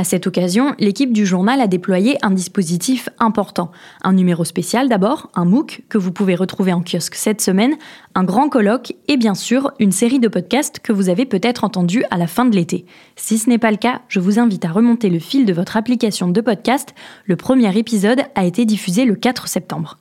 À cette occasion, l'équipe du journal a déployé un dispositif important. Un numéro spécial d'abord, un MOOC que vous pouvez retrouver en kiosque cette semaine, un grand colloque et bien sûr une série de podcasts que vous avez peut-être entendus à la fin de l'été. Si ce n'est pas le cas, je vous invite à remonter le fil de votre application de podcast. Le premier épisode a été diffusé le 4 septembre.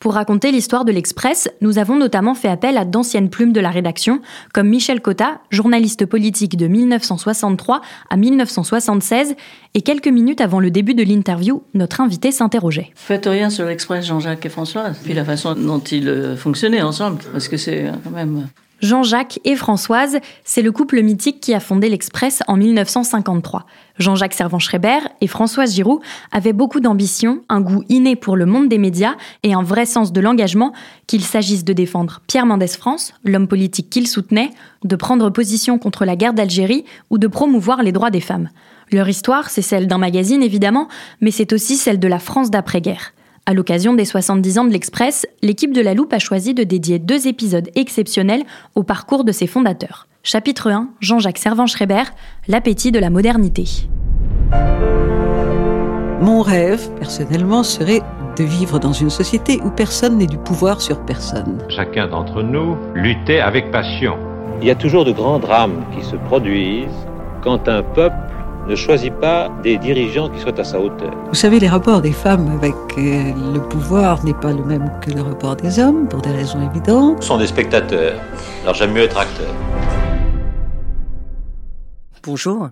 Pour raconter l'histoire de l'Express, nous avons notamment fait appel à d'anciennes plumes de la rédaction, comme Michel Cotta, journaliste politique de 1963 à 1976, et quelques minutes avant le début de l'interview, notre invité s'interrogeait. Faites rien sur l'Express, Jean-Jacques et Françoise, puis la façon dont ils euh, fonctionnaient ensemble, parce que c'est euh, quand même Jean-Jacques et Françoise, c'est le couple mythique qui a fondé l'Express en 1953. Jean-Jacques Servan-Schreiber et Françoise Giroud avaient beaucoup d'ambition, un goût inné pour le monde des médias et un vrai sens de l'engagement, qu'il s'agisse de défendre Pierre Mendès France, l'homme politique qu'il soutenait, de prendre position contre la guerre d'Algérie ou de promouvoir les droits des femmes. Leur histoire, c'est celle d'un magazine évidemment, mais c'est aussi celle de la France d'après-guerre. À l'occasion des 70 ans de l'Express, l'équipe de La Loupe a choisi de dédier deux épisodes exceptionnels au parcours de ses fondateurs. Chapitre 1, Jean-Jacques Servan-Schreiber, l'appétit de la modernité. Mon rêve, personnellement, serait de vivre dans une société où personne n'est du pouvoir sur personne. Chacun d'entre nous luttait avec passion. Il y a toujours de grands drames qui se produisent quand un peuple ne choisit pas des dirigeants qui soient à sa hauteur. Vous savez, les rapports des femmes avec euh, le pouvoir n'est pas le même que le rapport des hommes, pour des raisons évidentes. Ce sont des spectateurs. Alors j'aime mieux être acteur. Bonjour.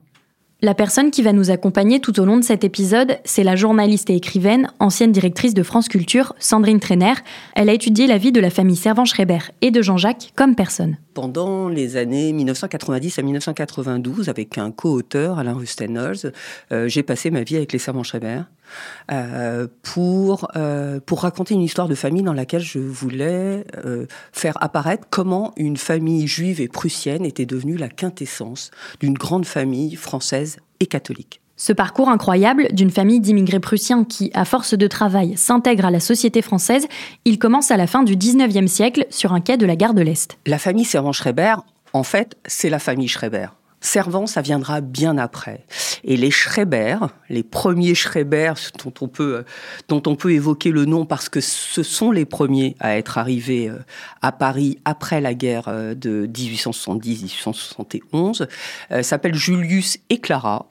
La personne qui va nous accompagner tout au long de cet épisode, c'est la journaliste et écrivaine, ancienne directrice de France Culture, Sandrine Trainer. Elle a étudié la vie de la famille Servan-Schreiber et de Jean-Jacques comme personne. Pendant les années 1990 à 1992, avec un co-auteur, Alain Rustenholz, euh, j'ai passé ma vie avec les Servan-Schreiber. Euh, pour, euh, pour raconter une histoire de famille dans laquelle je voulais euh, faire apparaître comment une famille juive et prussienne était devenue la quintessence d'une grande famille française et catholique. Ce parcours incroyable d'une famille d'immigrés prussiens qui, à force de travail, s'intègre à la société française, il commence à la fin du 19e siècle sur un quai de la gare de l'Est. La famille Servan-Schreiber, en fait, c'est la famille Schreiber. Servant, ça viendra bien après. Et les Schreiber, les premiers Schreiber dont on peut, dont on peut évoquer le nom parce que ce sont les premiers à être arrivés euh, à Paris après la guerre euh, de 1870-1871, euh, s'appellent Julius et Clara.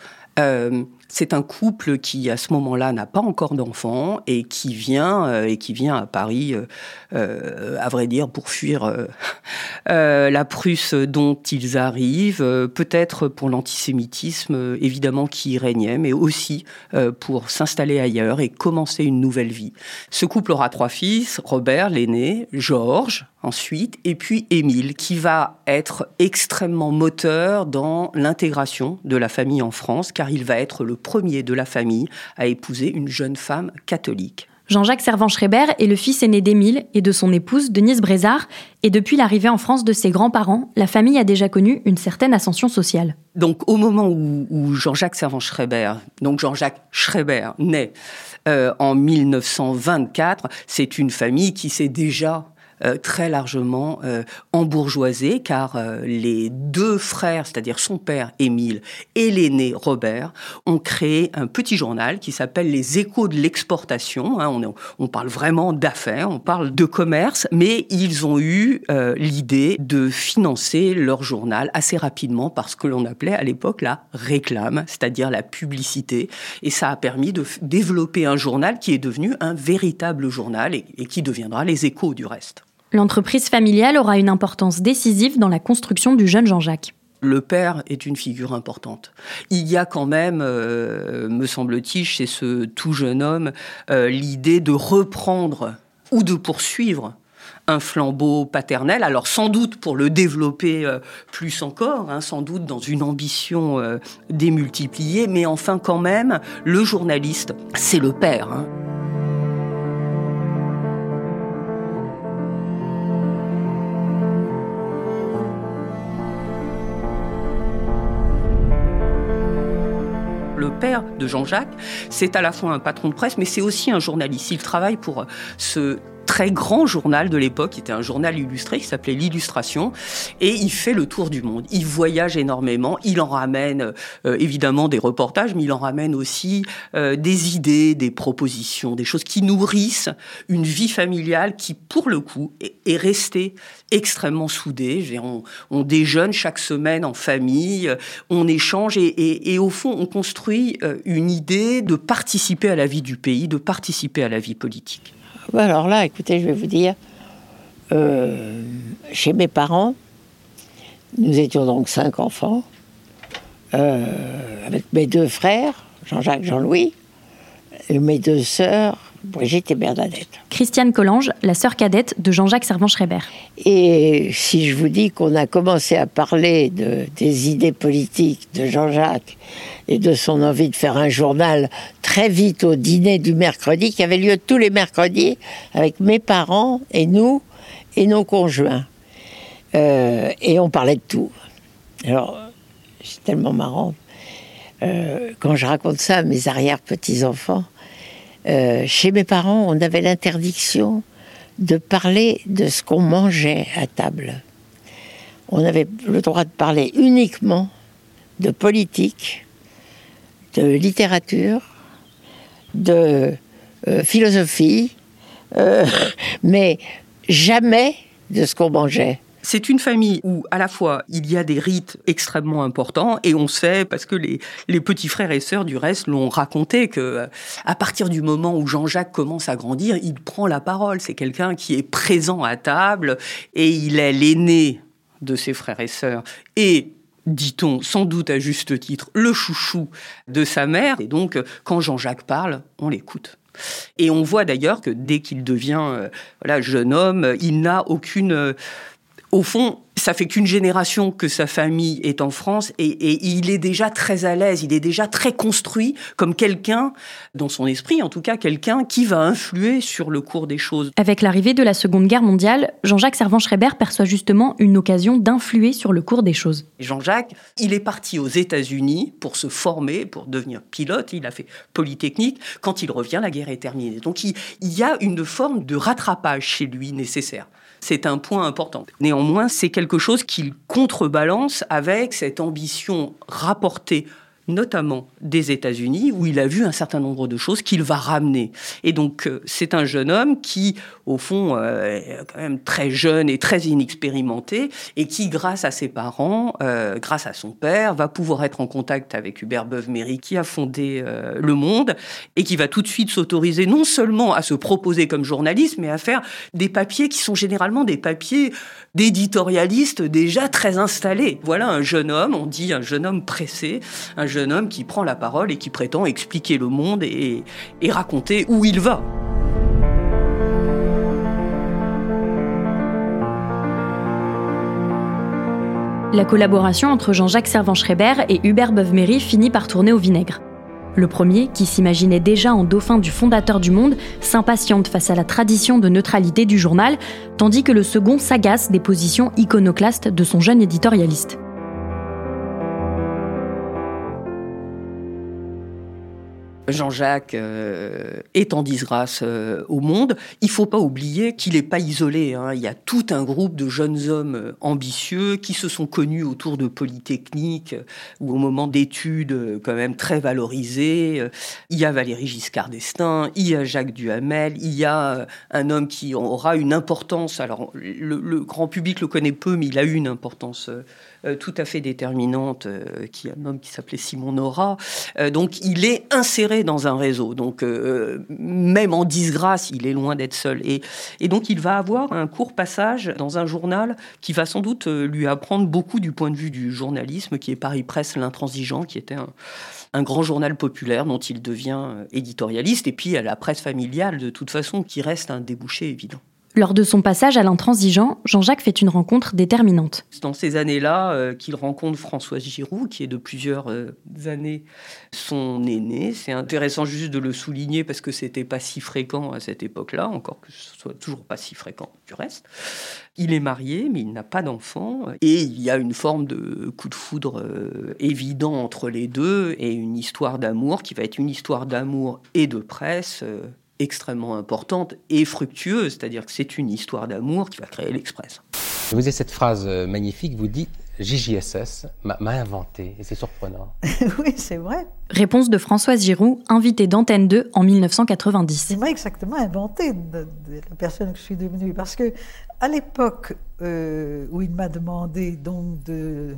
C'est un couple qui, à ce moment-là, n'a pas encore d'enfants et qui vient euh, et qui vient à Paris, euh, euh, à vrai dire, pour fuir la Prusse dont ils arrivent, peut-être pour l'antisémitisme évidemment qui régnait, mais aussi pour s'installer ailleurs et commencer une nouvelle vie. Ce couple aura trois fils Robert, l'aîné, Georges, ensuite, et puis Émile, qui va être extrêmement moteur dans l'intégration de la famille en France, car il va être le premier de la famille à épouser une jeune femme catholique. Jean-Jacques Servan-Schreiber est le fils aîné d'Émile et de son épouse Denise Brézard, et depuis l'arrivée en France de ses grands-parents, la famille a déjà connu une certaine ascension sociale. Donc au moment où, Jean-Jacques Servan-Schreiber, donc Jean-Jacques Schreiber, naît euh, en 1924, c'est une famille qui s'est déjà très largement euh, embourgeoisé, car euh, les deux frères, c'est-à-dire son père Émile et l'aîné Robert, ont créé un petit journal qui s'appelle Les Échos de l'exportation. Hein. on, on, parle vraiment d'affaires, on parle de commerce, mais ils ont eu l'idée de financer leur journal assez rapidement par ce que l'on appelait à l'époque la réclame, c'est-à-dire la publicité. Et ça a permis de développer un journal qui est devenu un véritable journal et qui deviendra les échos du reste. L'entreprise familiale aura une importance décisive dans la construction du jeune Jean-Jacques. Le père est une figure importante. Il y a quand même, euh, me semble-t-il, chez ce tout jeune homme, euh, l'idée de reprendre ou de poursuivre un flambeau paternel, alors sans doute pour le développer euh, plus encore, hein, sans doute dans une ambition démultipliée, mais enfin quand même, le journaliste, c'est le père. Hein. Père de Jean-Jacques, c'est à la fois un patron de presse, mais c'est aussi un journaliste. Il travaille pour ce très grand journal de l'époque, qui était un journal illustré qui s'appelait L'Illustration, et il fait le tour du monde. Il voyage énormément, il en ramène euh, évidemment des reportages, mais il en ramène aussi euh, des idées, des propositions, des choses qui nourrissent une vie familiale qui, pour le coup, est, restée extrêmement soudée. On, déjeune chaque semaine en famille, on échange et, et au fond, on construit euh, une idée de participer à la vie du pays, de participer à la vie politique. Bah, alors là, écoutez, je vais vous dire, euh, chez mes parents, nous étions donc cinq enfants, euh, avec mes deux frères, Jean-Jacques, Jean-Louis, et mes deux sœurs, Brigitte et Bernadette. Christiane Collange, la sœur cadette de Jean-Jacques Servan-Schreiber. Et si je vous dis qu'on a commencé à parler de, des idées politiques de Jean-Jacques et de son envie de faire un journal très vite au dîner du mercredi, qui avait lieu tous les mercredis avec mes parents et nous et nos conjoints. Euh, et on parlait de tout. Alors, c'est tellement marrant. Euh, quand je raconte ça à mes arrière-petits-enfants, euh, chez mes parents, on avait l'interdiction de parler de ce qu'on mangeait à table. On avait le droit de parler uniquement de politique, de littérature, de euh, philosophie, euh, mais jamais de ce qu'on mangeait. C'est une famille où à la fois il y a des rites extrêmement importants et on sait parce que les, petits frères et sœurs du reste l'ont raconté que à partir du moment où Jean-Jacques commence à grandir, il prend la parole. C'est quelqu'un qui est présent à table et il est l'aîné de ses frères et sœurs et dit-on sans doute à juste titre, le chouchou de sa mère. Et donc, quand Jean-Jacques parle, on l'écoute. Et on voit d'ailleurs que dès qu'il devient euh, jeune homme, il n'a aucune au fond, ça fait qu'une génération que sa famille est en France et, il est déjà très à l'aise, il est déjà très construit comme quelqu'un, dans son esprit en tout cas, quelqu'un qui va influer sur le cours des choses. Avec l'arrivée de la Seconde Guerre mondiale, Jean-Jacques Servan-Schreiber perçoit justement une occasion d'influer sur le cours des choses. Jean-Jacques, il est parti aux États-Unis pour se former, pour devenir pilote, il a fait Polytechnique. Quand il revient, la guerre est terminée. Donc il y a une forme de rattrapage chez lui nécessaire. C'est un point important. Néanmoins, c'est quelque chose qu'il contrebalance avec cette ambition rapportée notamment des États-Unis, où il a vu un certain nombre de choses qu'il va ramener. Et donc, euh, c'est un jeune homme qui, au fond, euh, quand même très jeune et très inexpérimenté, et qui, grâce à ses parents, euh, grâce à son père, va pouvoir être en contact avec Hubert Beuve-Méry, qui a fondé Le Monde, et qui va tout de suite s'autoriser non seulement à se proposer comme journaliste, mais à faire des papiers qui sont généralement des papiers d'éditorialistes déjà très installés. Voilà un jeune homme, on dit un jeune homme pressé, un jeune homme qui prend la parole et qui prétend expliquer le monde et raconter où il va. La collaboration entre Jean-Jacques Servan-Schreiber et Hubert Beuve-Méry finit par tourner au vinaigre. Le premier, qui s'imaginait déjà en dauphin du fondateur du monde, s'impatiente face à la tradition de neutralité du journal, tandis que le second s'agace des positions iconoclastes de son jeune éditorialiste. Jean-Jacques euh, est en disgrâce euh, au monde. Il faut pas oublier qu'il n'est pas isolé. hein. Il y a tout un groupe de jeunes hommes euh, ambitieux qui se sont connus autour de Polytechnique ou au moment d'études quand même très valorisées. Il y a Valéry Giscard d'Estaing, il y a Jacques Duhamel, il y a un homme qui aura une importance. Alors le, grand public le connaît peu, mais il a eu une importance tout à fait déterminante, qui est un homme qui s'appelait Simon Nora. Donc il est inséré dans un réseau. Donc euh, même en disgrâce, il est loin d'être seul. Et, et donc il va avoir un court passage dans un journal qui va sans doute euh, lui apprendre beaucoup du point de vue du journalisme, qui est Paris Presse l'intransigeant, qui était un, un grand journal populaire dont il devient euh, éditorialiste. Et puis à la presse familiale, de toute façon, qui reste un débouché évident. Lors de son passage à l'intransigeant, Jean-Jacques fait une rencontre déterminante. C'est dans ces années-là euh, qu'il rencontre Françoise Giroud, qui est de plusieurs euh, années son aîné. C'est intéressant juste de le souligner parce que c'était pas si fréquent à cette époque-là, encore que ce soit toujours pas si fréquent du reste. Il est marié, mais il n'a pas d'enfant. Et il y a une forme de coup de foudre euh, évident entre les deux et une histoire d'amour qui va être une histoire d'amour et de presse. Extrêmement importante et fructueuse, c'est-à-dire que c'est une histoire d'amour qui va créer l'Express. Vous avez cette phrase euh, magnifique, vous dites JJSS m'a inventé, et c'est surprenant. oui, c'est vrai. Réponse de Françoise Giroud, invitée d'Antenne 2 en 1990. Il m'a exactement inventé de, de la personne que je suis devenue. Parce que à l'époque euh, où il m'a demandé donc de,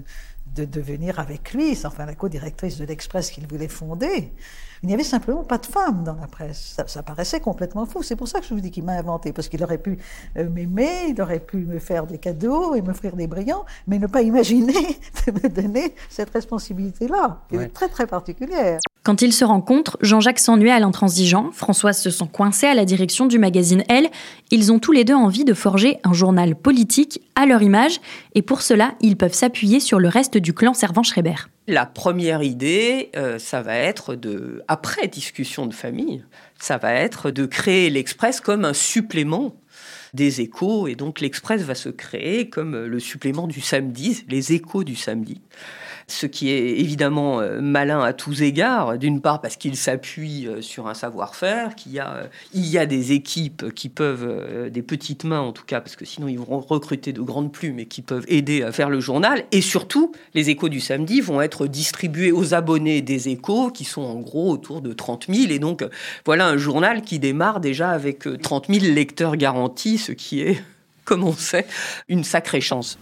de devenir avec lui, enfin la co-directrice de l'Express qu'il voulait fonder, il n'y avait simplement pas de femmes dans la presse. Ça, ça paraissait complètement fou. C'est pour ça que je vous dis qu'il m'a inventé, parce qu'il aurait pu euh, m'aimer, il aurait pu me faire des cadeaux et m'offrir des brillants, mais ne pas imaginer de me donner cette responsabilité-là, qui Ouais. est très très particulière. Quand ils se rencontrent, Jean-Jacques s'ennuie à l'intransigeant, Françoise se sent coincée à la direction du magazine Elle. Ils ont tous les deux envie de forger un journal politique à leur image, et pour cela, ils peuvent s'appuyer sur le reste du clan Servan-Schreiber. La première idée, euh, ça va être de, après discussion de famille, ça va être de créer l'Express comme un supplément des échos. Et donc l'Express va se créer comme le supplément du samedi, les échos du samedi. Ce qui est évidemment euh, malin à tous égards, d'une part parce qu'il s'appuie euh, sur un savoir-faire, qu'il y a, euh, y a des équipes qui peuvent, des petites mains en tout cas, parce que sinon ils vont recruter de grandes plumes et qui peuvent aider à faire le journal. Et surtout, les échos du samedi vont être distribués aux abonnés des échos, qui sont en gros autour de 30 000. Et donc, voilà un journal qui démarre déjà avec euh, 30 000 lecteurs garantis, ce qui est, comme on sait, une sacrée chance.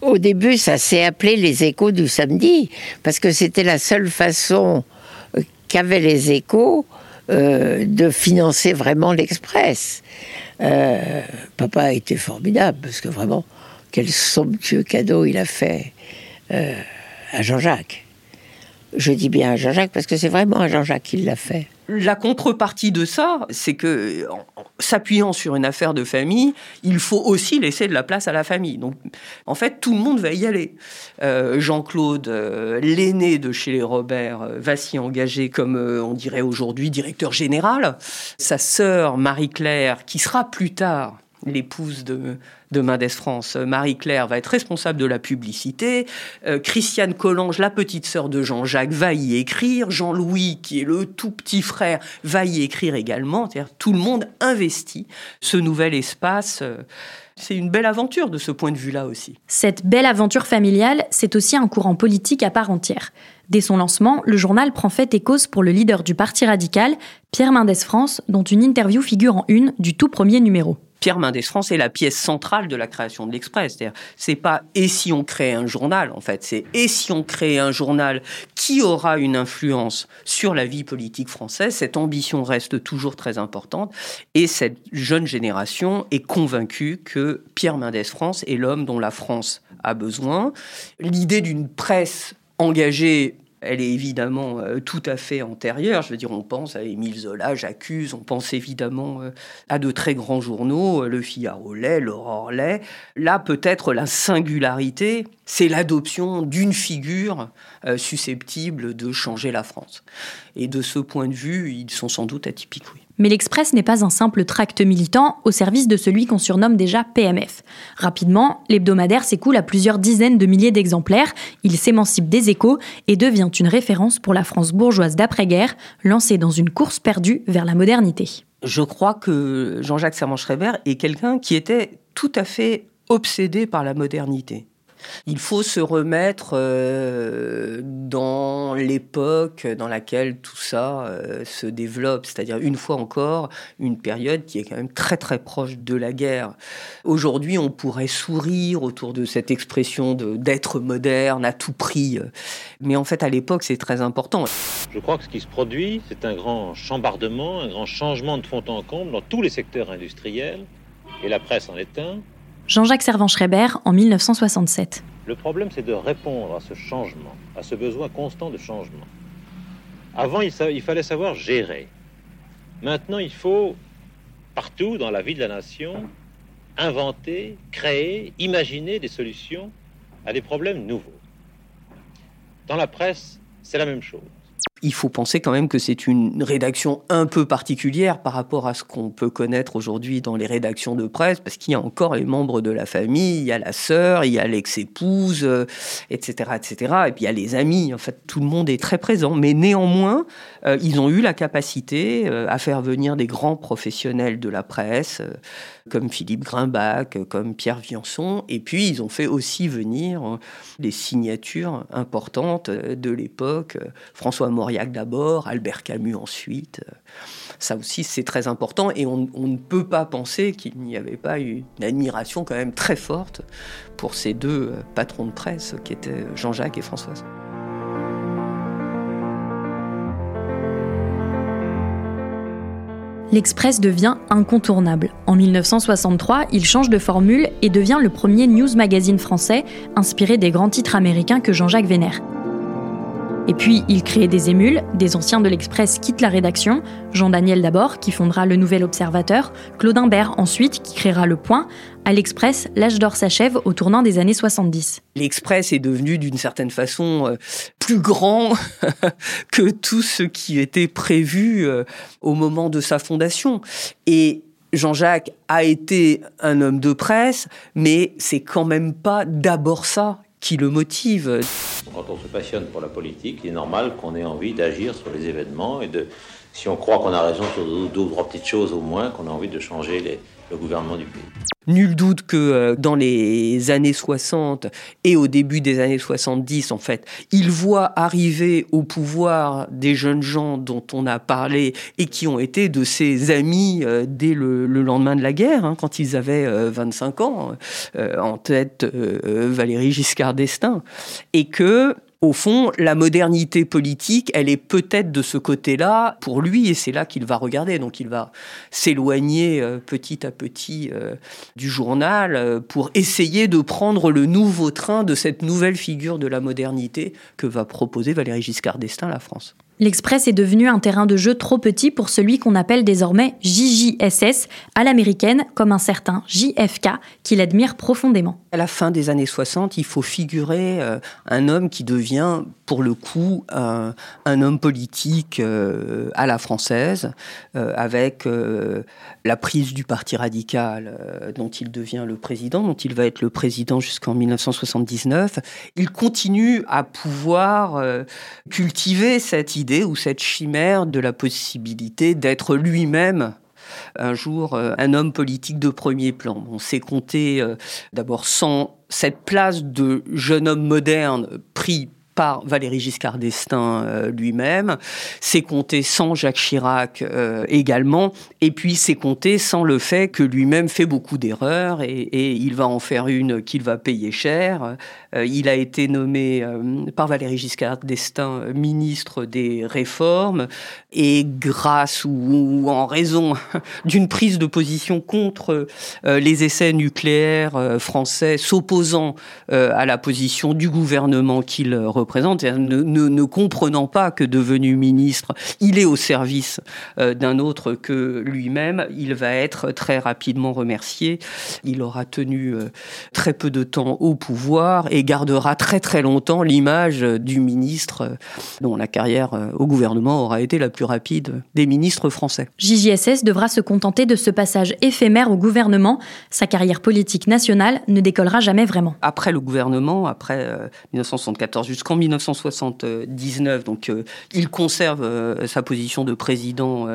Au début, ça s'est appelé les échos du samedi, parce que c'était la seule façon euh, qu'avaient les échos euh, de financer vraiment l'Express. Euh, papa a été formidable, parce que vraiment, quel somptueux cadeau il a fait à Jean-Jacques. Je dis bien à Jean-Jacques, parce que c'est vraiment à Jean-Jacques qu'il l'a fait. La contrepartie de ça, c'est que, s'appuyant sur une affaire de famille, il faut aussi laisser de la place à la famille. Donc, en fait, tout le monde va y aller. Euh, Jean-Claude, euh, l'aîné de chez les Robert, euh, va s'y engager comme, euh, on dirait aujourd'hui, directeur général. Sa sœur, Marie-Claire, qui sera plus tard l'épouse de, de Mendes France, euh, Marie-Claire, va être responsable de la publicité. Euh, Christiane Collange, la petite sœur de Jean-Jacques, va y écrire. Jean-Louis, qui est le tout petit frère, va y écrire également. C'est-à-dire tout le monde investit ce nouvel espace. Euh, C'est une belle aventure de ce point de vue-là aussi. Cette belle aventure familiale, c'est aussi un courant politique à part entière. Dès son lancement, le journal prend fait et cause pour le leader du Parti radical, Pierre Mendès France, dont une interview figure en une du tout premier numéro. Pierre Mendès France est la pièce centrale de la création de l'Express. C'est-à-dire, c'est pas et si on crée un journal, en fait, c'est et si on crée un journal qui aura une influence sur la vie politique française. Cette ambition reste toujours très importante et cette jeune génération est convaincue que Pierre Mendès France est l'homme dont la France a besoin. L'idée d'une presse engagée elle est évidemment euh, tout à fait antérieure. Je veux dire, on pense à Émile Zola, J'accuse, on pense évidemment euh, à de très grands journaux, euh, Le Figaro l'est, l'Aurore. Là, peut-être la singularité, c'est l'adoption d'une figure susceptible de changer la France. Et de ce point de vue, ils sont sans doute atypiques, oui. Mais l'Express n'est pas un simple tract militant au service de celui qu'on surnomme déjà PMF. Rapidement, l'hebdomadaire s'écoule à plusieurs dizaines de milliers d'exemplaires, il s'émancipe des échos et devient une référence pour la France bourgeoise d'après-guerre, lancée dans une course perdue vers la modernité. Je crois que Jean-Jacques Servan-Schreiber est quelqu'un qui était tout à fait obsédé par la modernité. Il faut se remettre euh, dans l'époque dans laquelle tout ça euh, se développe, c'est-à-dire une fois encore une période qui est quand même très très proche de la guerre. Aujourd'hui, on pourrait sourire autour de cette expression d'être moderne à tout prix, mais en fait à l'époque c'est très important. Je crois que ce qui se produit, c'est un grand chambardement, un grand changement de fond en comble dans tous les secteurs industriels, et la presse en est un. Jean-Jacques Servan-Schreiber en 1967. Le problème, c'est de répondre à ce changement, à ce besoin constant de changement. Avant, il, il fallait savoir gérer. Maintenant, il faut, partout dans la vie de la nation, inventer, créer, imaginer des solutions à des problèmes nouveaux. Dans la presse, c'est la même chose il faut penser quand même que c'est une rédaction un peu particulière par rapport à ce qu'on peut connaître aujourd'hui dans les rédactions de presse, parce qu'il y a encore les membres de la famille, il y a la sœur, il y a l'ex-épouse, etc., euh, etc. Et puis il y a les amis. En fait, tout le monde est très présent. Mais néanmoins, euh, ils ont eu la capacité euh, à faire venir des grands professionnels de la presse, comme Philippe Grimbach, comme Pierre Viançon. Et puis, ils ont fait aussi venir des signatures importantes de l'époque. François Mauriac d'abord, Albert Camus ensuite. Ça aussi, c'est très important. Et on, on, ne peut pas penser qu'il n'y avait pas une admiration quand même très forte pour ces deux patrons de presse qui étaient Jean-Jacques et Françoise. l'Express devient incontournable. En 1963, il change de formule et devient le premier news magazine français inspiré des grands titres américains que Jean-Jacques vénère. Et puis, il crée des émules, des anciens de l'Express quittent la rédaction, Jean Daniel d'abord, qui fondera le Nouvel Observateur, Claude Imbert ensuite, qui créera Le Point. À l'Express, l'âge d'or s'achève au tournant des années 70. L'Express est devenu d'une certaine façon euh, plus grand que tout ce qui était prévu euh, au moment de sa fondation. Et Jean-Jacques a été un homme de presse, mais c'est quand même pas d'abord ça qui le motive. Quand on se passionne pour la politique, il est normal qu'on ait envie d'agir sur les événements et de, si on croit qu'on a raison sur deux ou trois petites choses au moins, qu'on a envie de changer gouvernement du pays. Nul doute que euh, dans les années 60 et au début des années 70, en fait, il voit arriver au pouvoir des jeunes gens dont on a parlé et qui ont été de ses amis euh, dès le, lendemain de la guerre, hein, quand ils avaient 25 euh, ans, en tête Valérie Giscard d'Estaing, et que au fond, la modernité politique, elle est peut-être de ce côté-là pour lui, et c'est là qu'il va regarder. Donc il va s'éloigner euh, petit à petit euh, du journal euh, pour essayer de prendre le nouveau train de cette nouvelle figure de la modernité que va proposer Valéry Giscard d'Estaing la France. L'Express est devenu un terrain de jeu trop petit pour celui qu'on appelle désormais JJSS, à l'américaine, comme un certain JFK, qu'il admire profondément. À la fin des années 60, il faut figurer euh, un homme qui devient, pour le coup, un homme politique euh, à la française, euh, avec la prise du Parti radical dont il devient le président, dont il va être le président jusqu'en 1979. Il continue à pouvoir cultiver cette idée ou cette chimère de la possibilité d'être lui-même un jour euh, un homme politique de premier plan. On sait compter euh, d'abord sans cette place de jeune homme moderne pris par Valéry Giscard d'Estaing euh, lui-même, c'est compté sans Jacques Chirac euh, également, et puis c'est compté sans le fait que lui-même fait beaucoup d'erreurs et, il va en faire une qu'il va payer cher. Euh, il a été nommé par Valéry Giscard d'Estaing ministre des réformes. Et grâce ou, ou en raison d'une prise de position contre les essais nucléaires français s'opposant à la position du gouvernement qu'il représente, représente, ne, ne, ne, comprenant pas que devenu ministre, il est au service euh, d'un autre que lui-même, il va être très rapidement remercié. Il aura tenu euh, très peu de temps au pouvoir et gardera très très longtemps l'image du ministre euh, dont la carrière au gouvernement aura été la plus rapide des ministres français. JJSS devra se contenter de ce passage éphémère au gouvernement. Sa carrière politique nationale ne décollera jamais vraiment. Après le gouvernement, après 1974 jusqu'en 1979, donc il conserve sa position de président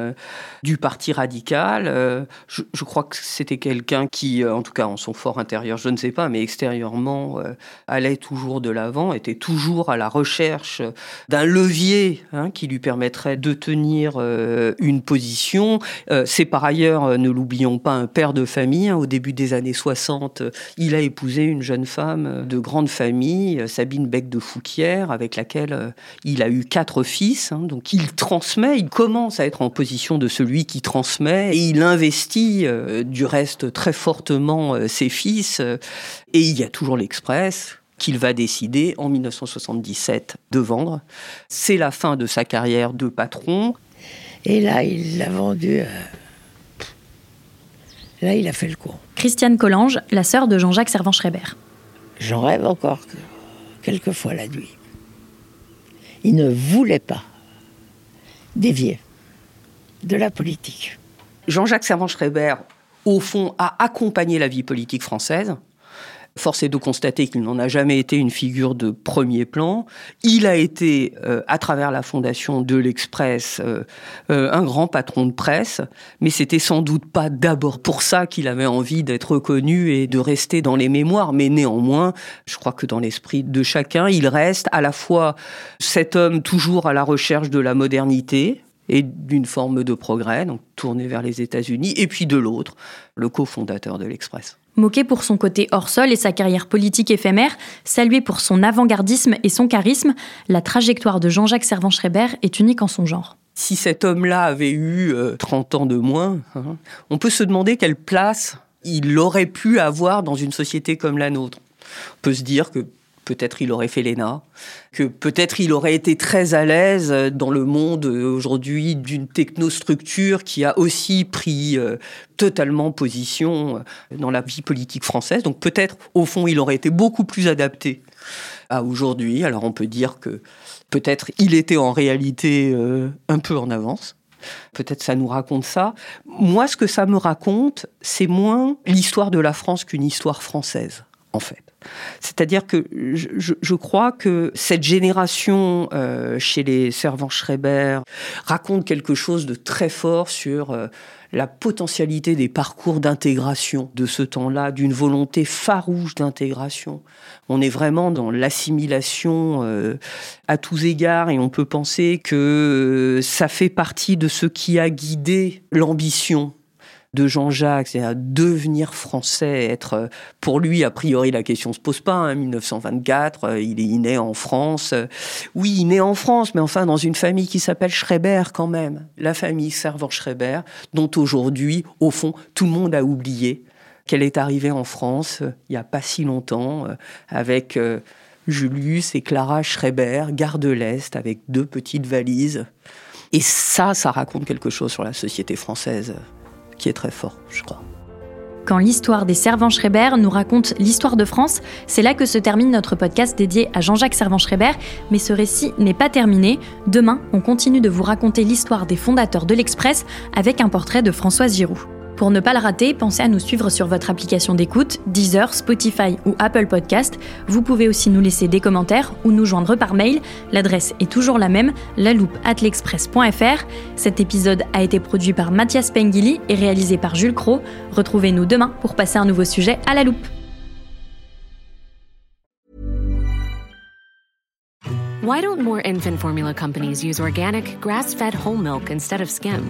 du Parti radical. Je, crois que c'était quelqu'un qui, en tout cas en son fort intérieur, je ne sais pas, mais extérieurement, euh, allait toujours de l'avant, était toujours à la recherche d'un levier hein, qui lui permettrait de tenir euh, une position. Euh, c'est par ailleurs, ne l'oublions pas, un père de famille. Hein, au début des années 60, il a épousé une jeune femme de grande famille, Sabine Beck de Avec laquelle il a eu quatre fils. Hein, donc il transmet, il commence à être en position de celui qui transmet et il investit du reste très fortement ses fils. et il y a toujours l'Express qu'il va décider en 1977 de vendre. C'est la fin de sa carrière de patron. Et là, il l'a vendu. Là, il a fait le coup. Christiane Collange, la sœur de Jean-Jacques Servan-Schreiber. J'en rêve encore quelquefois la nuit. Il ne voulait pas dévier de la politique. Jean-Jacques Servan-Schreiber au fond, a accompagné la vie politique française. Force est de constater qu'il n'en a jamais été une figure de premier plan. Il a été, euh, à travers la fondation de l'Express, euh, euh, un grand patron de presse, mais c'était sans doute pas d'abord pour ça qu'il avait envie d'être reconnu et de rester dans les mémoires. Mais néanmoins, je crois que dans l'esprit de chacun, il reste à la fois cet homme toujours à la recherche de la modernité, et d'une forme de progrès, donc tourné vers les États-Unis, et puis de l'autre, le cofondateur de l'Express. Moqué pour son côté hors sol et sa carrière politique éphémère, salué pour son avant-gardisme et son charisme, la trajectoire de Jean-Jacques Servan-Schreiber est unique en son genre. Si cet homme-là avait eu 30 euh, ans de moins, hein, on peut se demander quelle place il aurait pu avoir dans une société comme la nôtre. On peut se dire que peut-être il aurait fait l'ENA, que peut-être il aurait été très à l'aise dans le monde aujourd'hui d'une technostructure qui a aussi pris euh, totalement position euh, dans la vie politique française. Donc peut-être, au fond, il aurait été beaucoup plus adapté à aujourd'hui. Alors on peut dire que peut-être il était en réalité euh, un peu en avance. Peut-être ça nous raconte ça. Moi, ce que ça me raconte, c'est moins l'histoire de la France qu'une histoire française, en fait. C'est-à-dire que je, crois que cette génération euh, chez les servants Schreiber raconte quelque chose de très fort sur euh, la potentialité des parcours d'intégration de ce temps-là, d'une volonté farouche d'intégration. On est vraiment dans l'assimilation euh, à tous égards et on peut penser que ça fait partie de ce qui a guidé l'ambition de Jean-Jacques, c'est-à-dire devenir français, être euh, pour lui a priori la question se pose pas. Hein, 1924, euh, il est né en France. Oui, il né en France, mais enfin dans une famille qui s'appelle Schreiber quand même, la famille Servan-Schreiber, dont aujourd'hui, au fond, tout le monde a oublié qu'elle est arrivée en France euh, il n'y a pas si longtemps avec Julius et Clara Schreiber, gare de l'Est, avec deux petites valises. Et ça, ça raconte quelque chose sur la société française est très fort, je crois. Quand l'histoire des Servan-Schreiber nous raconte l'histoire de France, c'est là que se termine notre podcast dédié à Jean-Jacques Servan-Schreiber. Mais ce récit n'est pas terminé. Demain, on continue de vous raconter l'histoire des fondateurs de l'Express avec un portrait de Françoise Giroud. Pour ne pas le rater, pensez à nous suivre sur votre application d'écoute, Deezer, Spotify ou Apple Podcast. Vous pouvez aussi nous laisser des commentaires ou nous joindre par mail. L'adresse est toujours la même, l'express.fr. Cet épisode a été produit par Mathias Pengili et réalisé par Jules Cro. Retrouvez-nous demain pour passer un nouveau sujet à la loupe. Why don't more infant formula companies use organic, grass-fed whole milk instead of skim?